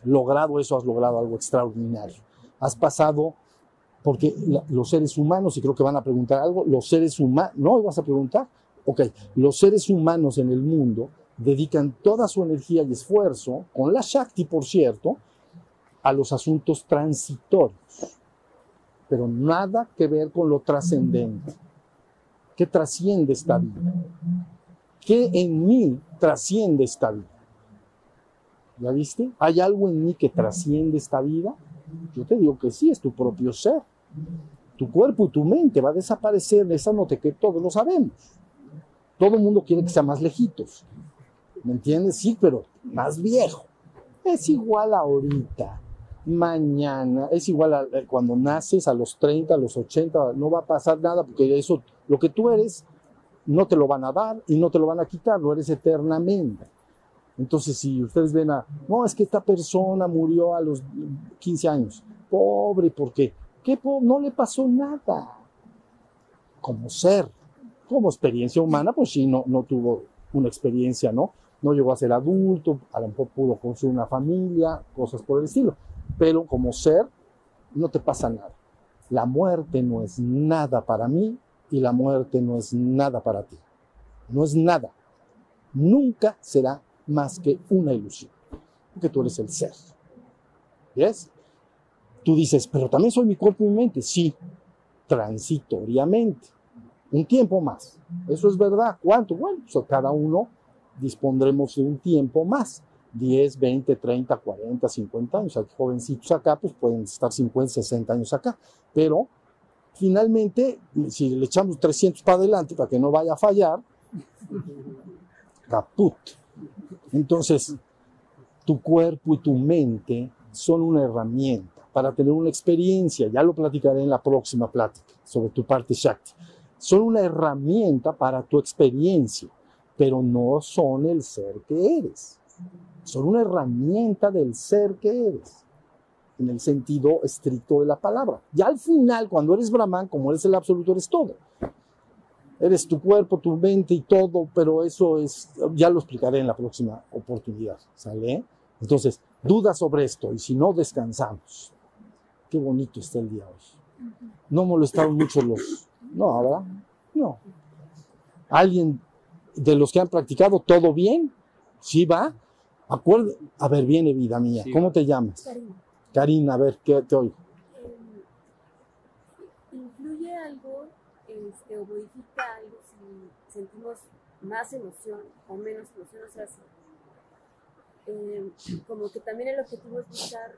Logrado eso, has logrado algo extraordinario. Has pasado, porque los seres humanos, y creo que van a preguntar algo, los seres humanos, ¿no? ¿Vas a preguntar? Ok, los seres humanos en el mundo dedican toda su energía y esfuerzo, con la Shakti, por cierto, a los asuntos transitorios, pero nada que ver con lo trascendente. ¿Qué trasciende esta vida? ¿Qué en mí trasciende esta vida? ¿Ya viste? ¿Hay algo en mí que trasciende esta vida? Yo te digo que sí, es tu propio ser. Tu cuerpo y tu mente va a desaparecer, esa nota que todos lo sabemos. Todo el mundo quiere que sea más lejitos. ¿Me entiendes? Sí, pero más viejo. Es igual ahorita, mañana, es igual a, a cuando naces a los 30, a los 80, no va a pasar nada porque eso, lo que tú eres, no te lo van a dar y no te lo van a quitar, lo eres eternamente. Entonces, si ustedes ven a, no, es que esta persona murió a los 15 años, pobre, ¿por qué? ¿Qué po- no le pasó nada. Como ser, como experiencia humana, pues sí, no, no tuvo una experiencia, ¿no? No llegó a ser adulto, a lo mejor pudo construir una familia, cosas por el estilo. Pero como ser, no te pasa nada. La muerte no es nada para mí y la muerte no es nada para ti. No es nada. Nunca será más que una ilusión. Porque tú eres el ser. ¿Ves? Tú dices, pero también soy mi cuerpo y mi mente. Sí, transitoriamente. Un tiempo más. Eso es verdad. ¿Cuánto? Bueno, pues cada uno dispondremos de un tiempo más. 10, 20, 30, 40, 50 años. Aquí jovencitos acá, pues pueden estar 50, 60 años acá. Pero finalmente, si le echamos 300 para adelante para que no vaya a fallar, caput. Entonces, tu cuerpo y tu mente son una herramienta para tener una experiencia. Ya lo platicaré en la próxima plática sobre tu parte Shakti. Son una herramienta para tu experiencia, pero no son el ser que eres. Son una herramienta del ser que eres, en el sentido estricto de la palabra. Ya al final, cuando eres Brahman, como eres el absoluto, eres todo. Eres tu cuerpo, tu mente y todo, pero eso es, ya lo explicaré en la próxima oportunidad, ¿sale? Entonces, duda sobre esto y si no, descansamos. Qué bonito está el día hoy. No molestaron mucho los... No, ¿verdad? No. ¿Alguien de los que han practicado todo bien? ¿Sí va? Acuerdo. A ver, viene vida mía. Sí, ¿Cómo te llamas? Karina, Karina, a ver, ¿qué te oigo? eh, ¿influye algo este, o modifica algo si sentimos más emoción o menos emoción? O sea, si, eh, como que también el objetivo es buscar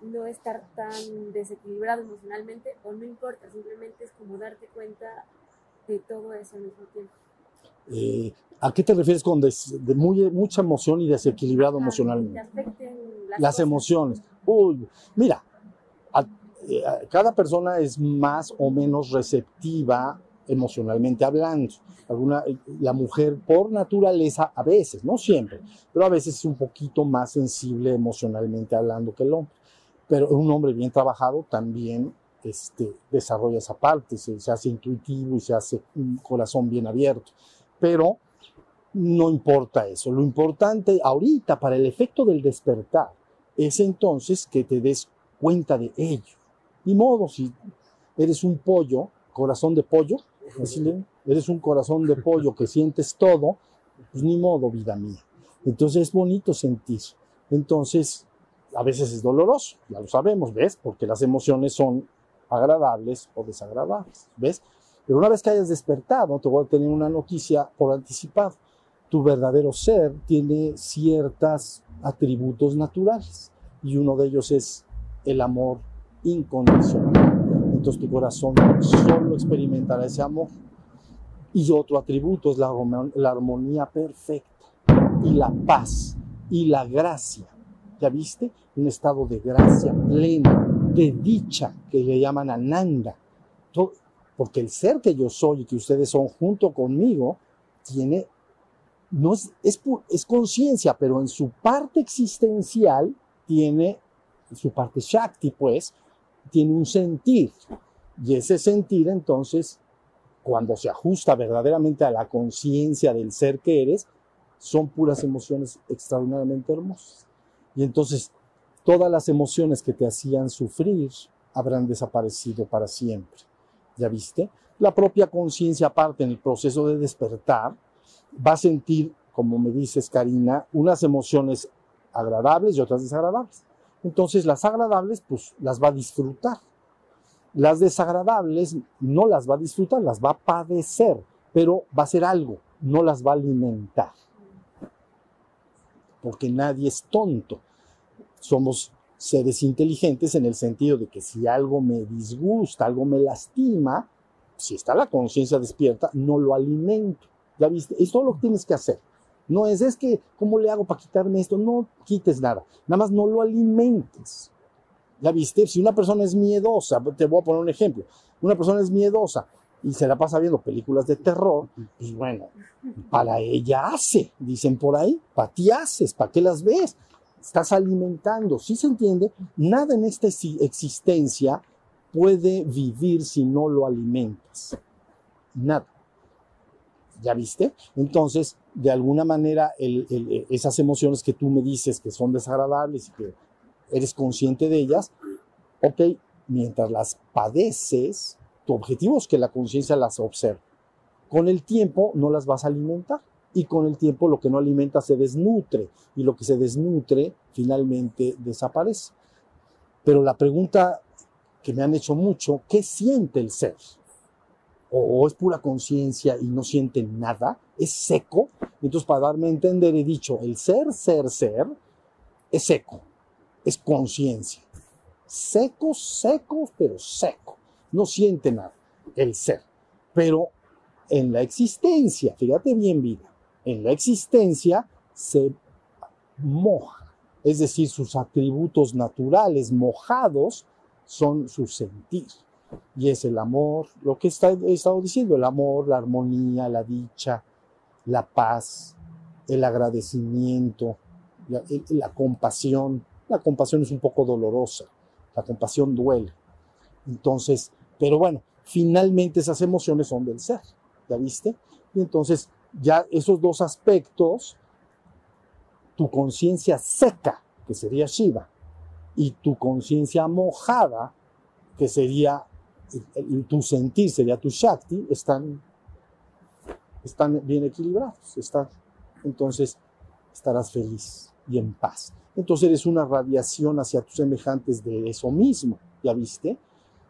no estar tan desequilibrado emocionalmente o no importa, simplemente es como darte cuenta de todo eso al mismo tiempo. Eh, ¿A qué te refieres con des- de muy- mucha emoción y desequilibrado Ah, que emocionalmente? afecten las, emociones. Uy, mira, eh, cada persona es más o menos receptiva emocionalmente hablando. Alguna, eh, la mujer por naturaleza, a veces, no siempre, pero a veces es un poquito más sensible emocionalmente hablando que el hombre. Pero un hombre bien trabajado también este, desarrolla esa parte, se, se hace intuitivo y se hace un corazón bien abierto. Pero no importa eso. Lo importante ahorita para el efecto del despertar es entonces que te des cuenta de ello. Ni modo, si eres un pollo, corazón de pollo, eres un corazón de pollo que sientes todo, pues ni modo, vida mía. Entonces es bonito sentir. Entonces, a veces es doloroso, ya lo sabemos, ¿ves? Porque las emociones son agradables o desagradables, ¿ves? Pero una vez que hayas despertado, te voy a tener una noticia por anticipado. Tu verdadero ser tiene ciertos atributos naturales y uno de ellos es el amor incondicional. Entonces tu corazón solo experimentará ese amor. Y otro atributo es la, la armonía perfecta y la paz y la gracia. ¿Ya viste? Un estado de gracia plena, de dicha, que le llaman ananda. Porque el ser que yo soy y que ustedes son junto conmigo, tiene, no es, es, es conciencia, pero en su parte existencial tiene, su parte Shakti, pues, tiene un sentir. Y ese sentir, entonces, cuando se ajusta verdaderamente a la conciencia del ser que eres, son puras emociones extraordinariamente hermosas. Y entonces, todas las emociones que te hacían sufrir habrán desaparecido para siempre. ¿Ya viste? La propia conciencia, aparte en el proceso de despertar, va a sentir, como me dices, Karina, unas emociones agradables y otras desagradables. Entonces, las agradables, pues las va a disfrutar. Las desagradables no las va a disfrutar, las va a padecer, pero va a ser algo, no las va a alimentar. Porque nadie es tonto. Somos seres inteligentes en el sentido de que si algo me disgusta, algo me lastima, si está la conciencia despierta, no lo alimento. ¿Ya viste? Es todo lo que tienes que hacer. No es, es que, ¿cómo le hago para quitarme esto? No quites nada. Nada más no lo alimentes. ¿Ya viste? Si una persona es miedosa, te voy a poner un ejemplo. Una persona es miedosa y se la pasa viendo películas de terror, pues bueno, para ella hace, dicen por ahí, para ti haces, para qué las ves. Estás alimentando, ¿sí se entiende? Nada en esta existencia puede vivir si no lo alimentas. Nada. ¿Ya viste? Entonces, de alguna manera, el, esas emociones que tú me dices que son desagradables y que eres consciente de ellas, ok, mientras las padeces, tu objetivo es que la conciencia las observe. Con el tiempo no las vas a alimentar y con el tiempo lo que no alimenta se desnutre y lo que se desnutre finalmente desaparece. Pero la pregunta que me han hecho mucho, ¿qué siente el ser? O, es pura conciencia y no siente nada, es seco. Entonces, para darme a entender, he dicho, el ser, ser, ser, es seco, es conciencia. Seco, seco, pero seco. No siente nada, el ser. Pero en la existencia, fíjate bien, vida, en la existencia se moja. Es decir, sus atributos naturales mojados son su sentir y es el amor, lo que está, he estado diciendo, el amor, la armonía, la dicha, la paz, el agradecimiento, la, la, compasión. La compasión es un poco dolorosa, la compasión duele. Entonces, pero bueno, finalmente esas emociones son del ser, ¿ya viste? Y entonces ya esos dos aspectos, tu conciencia seca, que sería Shiva, y tu conciencia mojada, que sería tu sentir sería tu Shakti, están, están bien equilibrados. Están, entonces estarás feliz y en paz. Entonces eres una radiación hacia tus semejantes de eso mismo, ¿ya viste?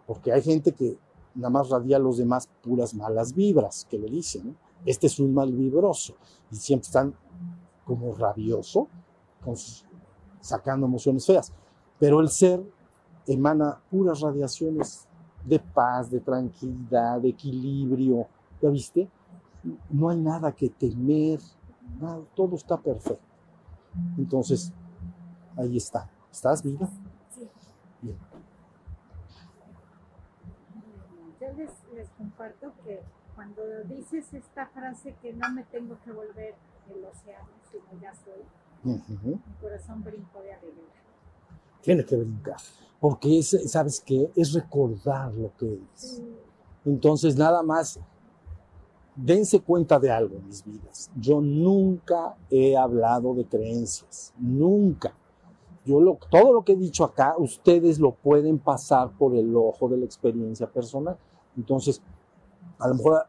Porque hay gente que nada más radia a los demás puras malas vibras, que le dicen. Este es un mal vibroso y siempre están como rabioso, sacando emociones feas. Pero el ser emana puras radiaciones de paz, de tranquilidad, de equilibrio. ¿Ya viste? No hay nada que temer, nada, todo está perfecto. Entonces, ahí está. ¿Estás viva? Sí. Bien. Yo les, les comparto que cuando dices esta frase que no me tengo que volver el océano, sino ya soy, mi corazón brinco de alegría. Tiene que brincar. Porque es, ¿sabes qué? Es recordar lo que es. Entonces, nada más, dense cuenta de algo, mis vidas. Yo nunca he hablado de creencias. Nunca. Yo lo, todo lo que he dicho acá, ustedes lo pueden pasar por el ojo de la experiencia personal. Entonces, a lo mejor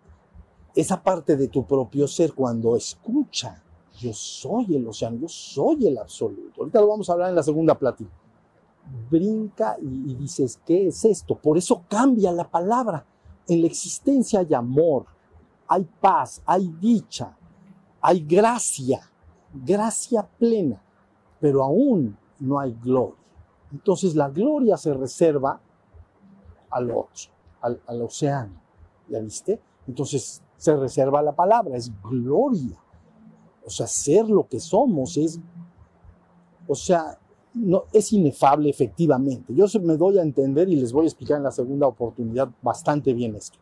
esa parte de tu propio ser, cuando escucha, yo soy el océano, yo soy el absoluto. Ahorita lo vamos a hablar en la segunda plática. Brinca y, dices, ¿qué es esto? Por eso cambia la palabra. En la existencia hay amor, hay paz, hay dicha, hay gracia, gracia plena, pero aún no hay gloria. Entonces la gloria se reserva al otro, al, al océano. ¿Ya viste? Entonces se reserva la palabra, es gloria. O sea, ser lo que somos es, o sea, no, es inefable efectivamente. Yo me doy a entender y les voy a explicar en la segunda oportunidad bastante bien esto.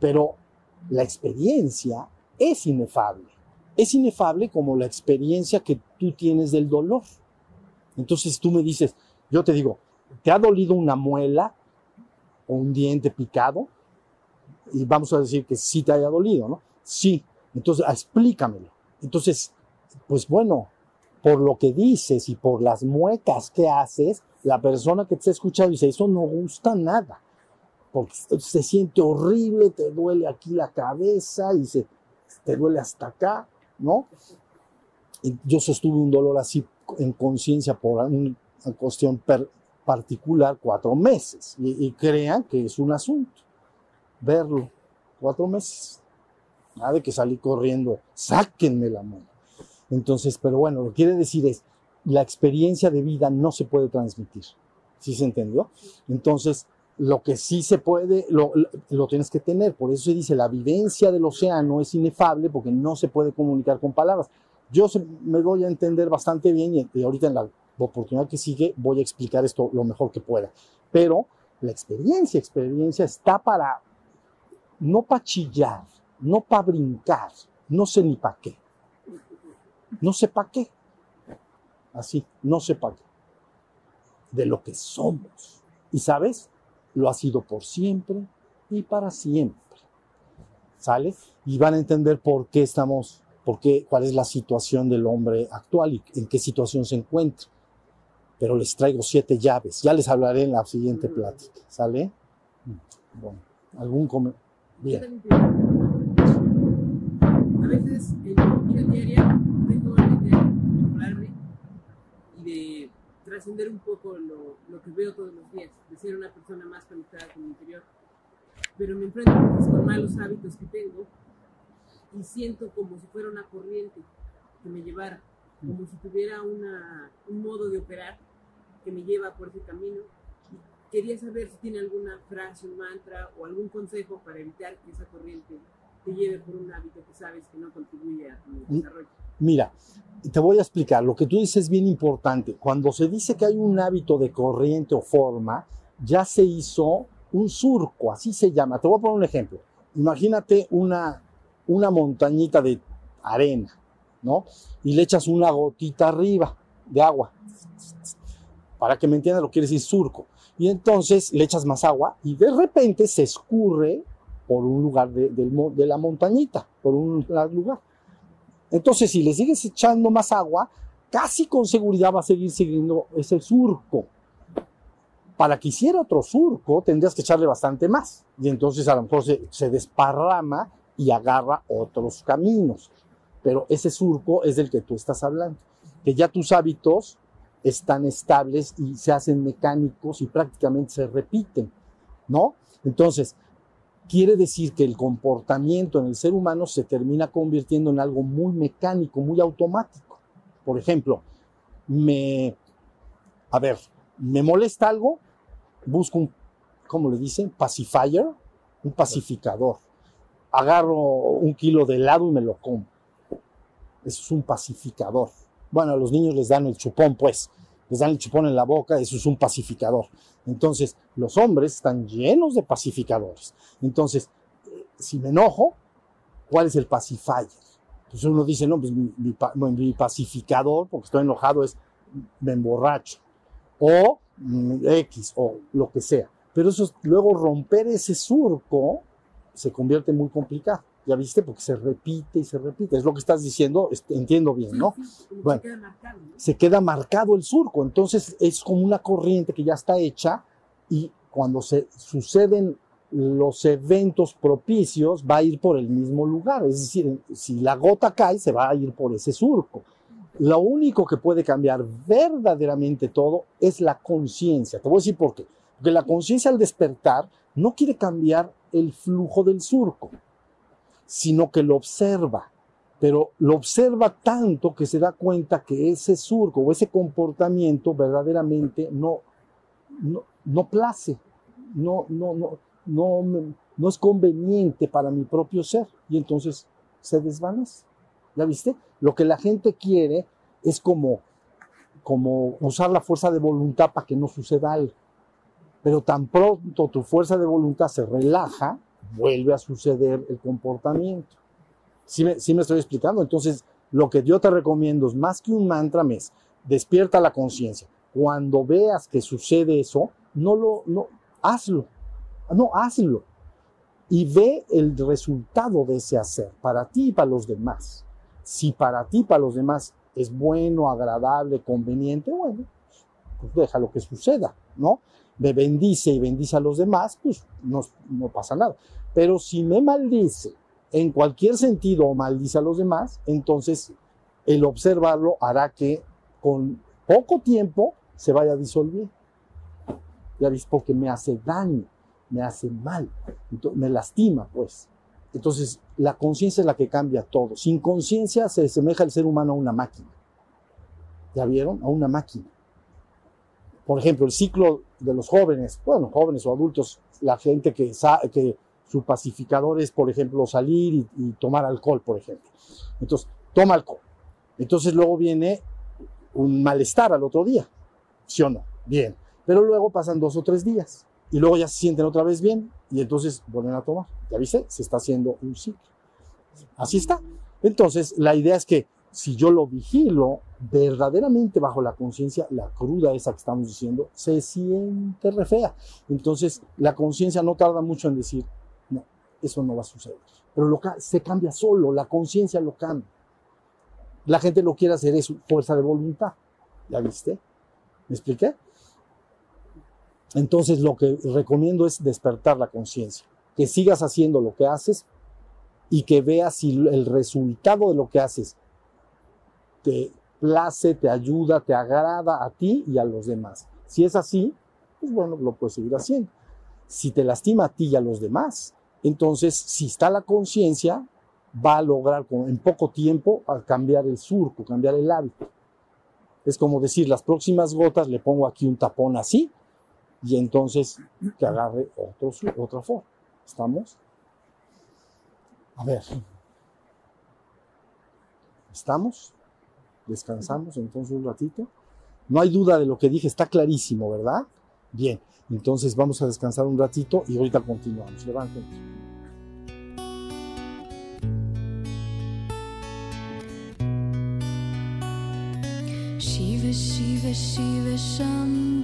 Pero la experiencia es inefable. Es inefable como la experiencia que tú tienes del dolor. Entonces tú me dices, yo te digo, ¿te ha dolido una muela o un diente picado? Y vamos a decir que sí te haya dolido, ¿no? Sí. Entonces, explícamelo. Entonces, pues bueno, por lo que dices y por las muecas que haces, la persona que te está escuchando dice, eso no gusta nada, porque se siente horrible, te duele aquí la cabeza se, te duele hasta acá, ¿no? Yo sostuve un dolor así en conciencia por una cuestión particular cuatro meses, y, y crean que es un asunto, verlo, cuatro meses. Nada de que salí corriendo, sáquenme la mano. Entonces, pero bueno, lo que quiere decir es, la experiencia de vida no se puede transmitir. ¿Sí se entendió? Entonces, lo que sí se puede, lo, tienes que tener. Por eso se dice, la vivencia del océano es inefable porque no se puede comunicar con palabras. Yo me voy a entender bastante bien y, y ahorita en la oportunidad que sigue voy a explicar esto lo mejor que pueda. Pero la experiencia, experiencia está para, no para chillar, no para brincar, no sé ni para qué. No sé para qué. Así, no sé para qué. De lo que somos. Y sabes, lo ha sido por siempre y para siempre. ¿Sale? Y van a entender por qué estamos, por qué, cuál es la situación del hombre actual y en qué situación se encuentra. Pero les traigo siete llaves. Ya les hablaré en la siguiente plática. ¿Sale? Bueno, algún comentario. Bien. A veces en mi vida diaria tengo ganas de mejorarme y de trascender un poco lo, lo, que veo todos los días, de ser una persona más conectada con mi interior. Pero me enfrento con malos hábitos que tengo y siento como si fuera una corriente que me llevara, como si tuviera una, un modo de operar que me lleva por ese camino. Y quería saber si tiene alguna frase, un mantra o algún consejo para evitar que esa corriente te lleve por un hábito que sabes que no contribuye a tu desarrollo. Mira, te voy a explicar, lo que tú dices es bien importante. Cuando se dice que hay un hábito de corriente o forma, ya se hizo un surco, así se llama. Te voy a poner un ejemplo. Imagínate una, una montañita de arena, ¿no? Y le echas una gotita arriba de agua. Para que me entiendas lo que quiere decir surco. Y entonces le echas más agua y de repente se escurre por un lugar de, la montañita, por un lugar. Entonces, si le sigues echando más agua, casi con seguridad va a seguir siguiendo ese surco. Para que hiciera otro surco, tendrías que echarle bastante más. Y entonces a lo mejor se, se desparrama y agarra otros caminos. Pero ese surco es del que tú estás hablando. Que ya tus hábitos están estables y se hacen mecánicos y prácticamente se repiten, ¿no? Entonces, quiere decir que el comportamiento en el ser humano se termina convirtiendo en algo muy mecánico, muy automático. Por ejemplo, me, a ver, me molesta algo, busco un, ¿cómo le dicen? Pacifier, un pacificador. Agarro un kilo de helado y me lo como. Eso es un pacificador. Bueno, a los niños les dan el chupón, pues. Les dan el chupón en la boca, eso es un pacificador. Entonces, los hombres están llenos de pacificadores. Entonces, si me enojo, ¿cuál es el pacifier? Pues uno dice, no, pues mi, pacificador, porque estoy enojado, es me emborracho. O X, o lo que sea. Pero eso, luego romper ese surco se convierte muy complicado. ¿Ya viste? Porque se repite y se repite. Es lo que estás diciendo, entiendo bien, ¿no? Bueno, se queda marcado. ¿no? se queda marcado el surco. Entonces es como una corriente que ya está hecha y cuando se suceden los eventos propicios va a ir por el mismo lugar. Es decir, si la gota cae, se va a ir por ese surco. Lo único que puede cambiar verdaderamente todo es la conciencia. Te voy a decir por qué. Porque la conciencia al despertar no quiere cambiar el flujo del surco, sino que lo observa. Pero lo observa tanto que se da cuenta que ese surco o ese comportamiento verdaderamente no, no, no place, no, no, no, no, no es conveniente para mi propio ser. Y entonces se desvanece. ¿Ya viste? Lo que la gente quiere es como, como usar la fuerza de voluntad para que no suceda algo. Pero tan pronto tu fuerza de voluntad se relaja, vuelve a suceder el comportamiento. ¿Sí me, sí me estoy explicando? Entonces, lo que yo te recomiendo es más que un mantra, es despierta la conciencia. Cuando veas que sucede eso, no lo, no, hazlo. No, hazlo. Y ve el resultado de ese hacer, para ti y para los demás. Si para ti y para los demás es bueno, agradable, conveniente, bueno, pues deja lo que suceda, ¿no? Me bendice y bendice a los demás, pues no, pasa nada. Pero si me maldice en cualquier sentido o maldice a los demás, entonces el observarlo hará que con poco tiempo se vaya a disolver. Ya ves, porque me hace daño, me hace mal, me lastima, pues. Entonces, la conciencia es la que cambia todo. Sin conciencia se asemeja el ser humano a una máquina. ¿Ya vieron? A una máquina. Por ejemplo, el ciclo de los jóvenes, bueno, jóvenes o adultos, la gente que, que su pacificador es, por ejemplo, salir y, y tomar alcohol, por ejemplo. Entonces, toma alcohol. Entonces luego viene un malestar al otro día, ¿sí o no? Bien. Pero luego pasan dos o tres días y luego ya se sienten otra vez bien y entonces vuelven a tomar. ¿Ya viste? Se está haciendo un ciclo. Así está. Entonces, la idea es que si yo lo vigilo verdaderamente bajo la conciencia, la cruda esa que estamos diciendo, se siente re fea. Entonces, la conciencia no tarda mucho en decir, no, eso no va a suceder. Pero lo, se cambia solo, la conciencia lo cambia. La gente lo quiere hacer, es fuerza de voluntad. ¿Ya viste? ¿Me expliqué? Entonces, lo que recomiendo es despertar la conciencia. Que sigas haciendo lo que haces y que veas si el resultado de lo que haces te place, te ayuda, te agrada a ti y a los demás. Si es así, pues bueno, lo puedes seguir haciendo. Si te lastima a ti y a los demás, entonces si está la conciencia, va a lograr en poco tiempo cambiar el surco, cambiar el hábito. Es como decir, las próximas gotas le pongo aquí un tapón así y entonces que agarre otra forma. ¿Estamos? A ver. ¿Estamos? Descansamos entonces un ratito. No hay duda de lo que dije, está clarísimo, ¿verdad? Bien, entonces vamos a descansar un ratito y ahorita continuamos. Levántenos. Shiva, Shiva, Shiva.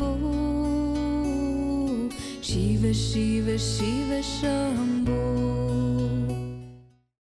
Shiva, Shiva.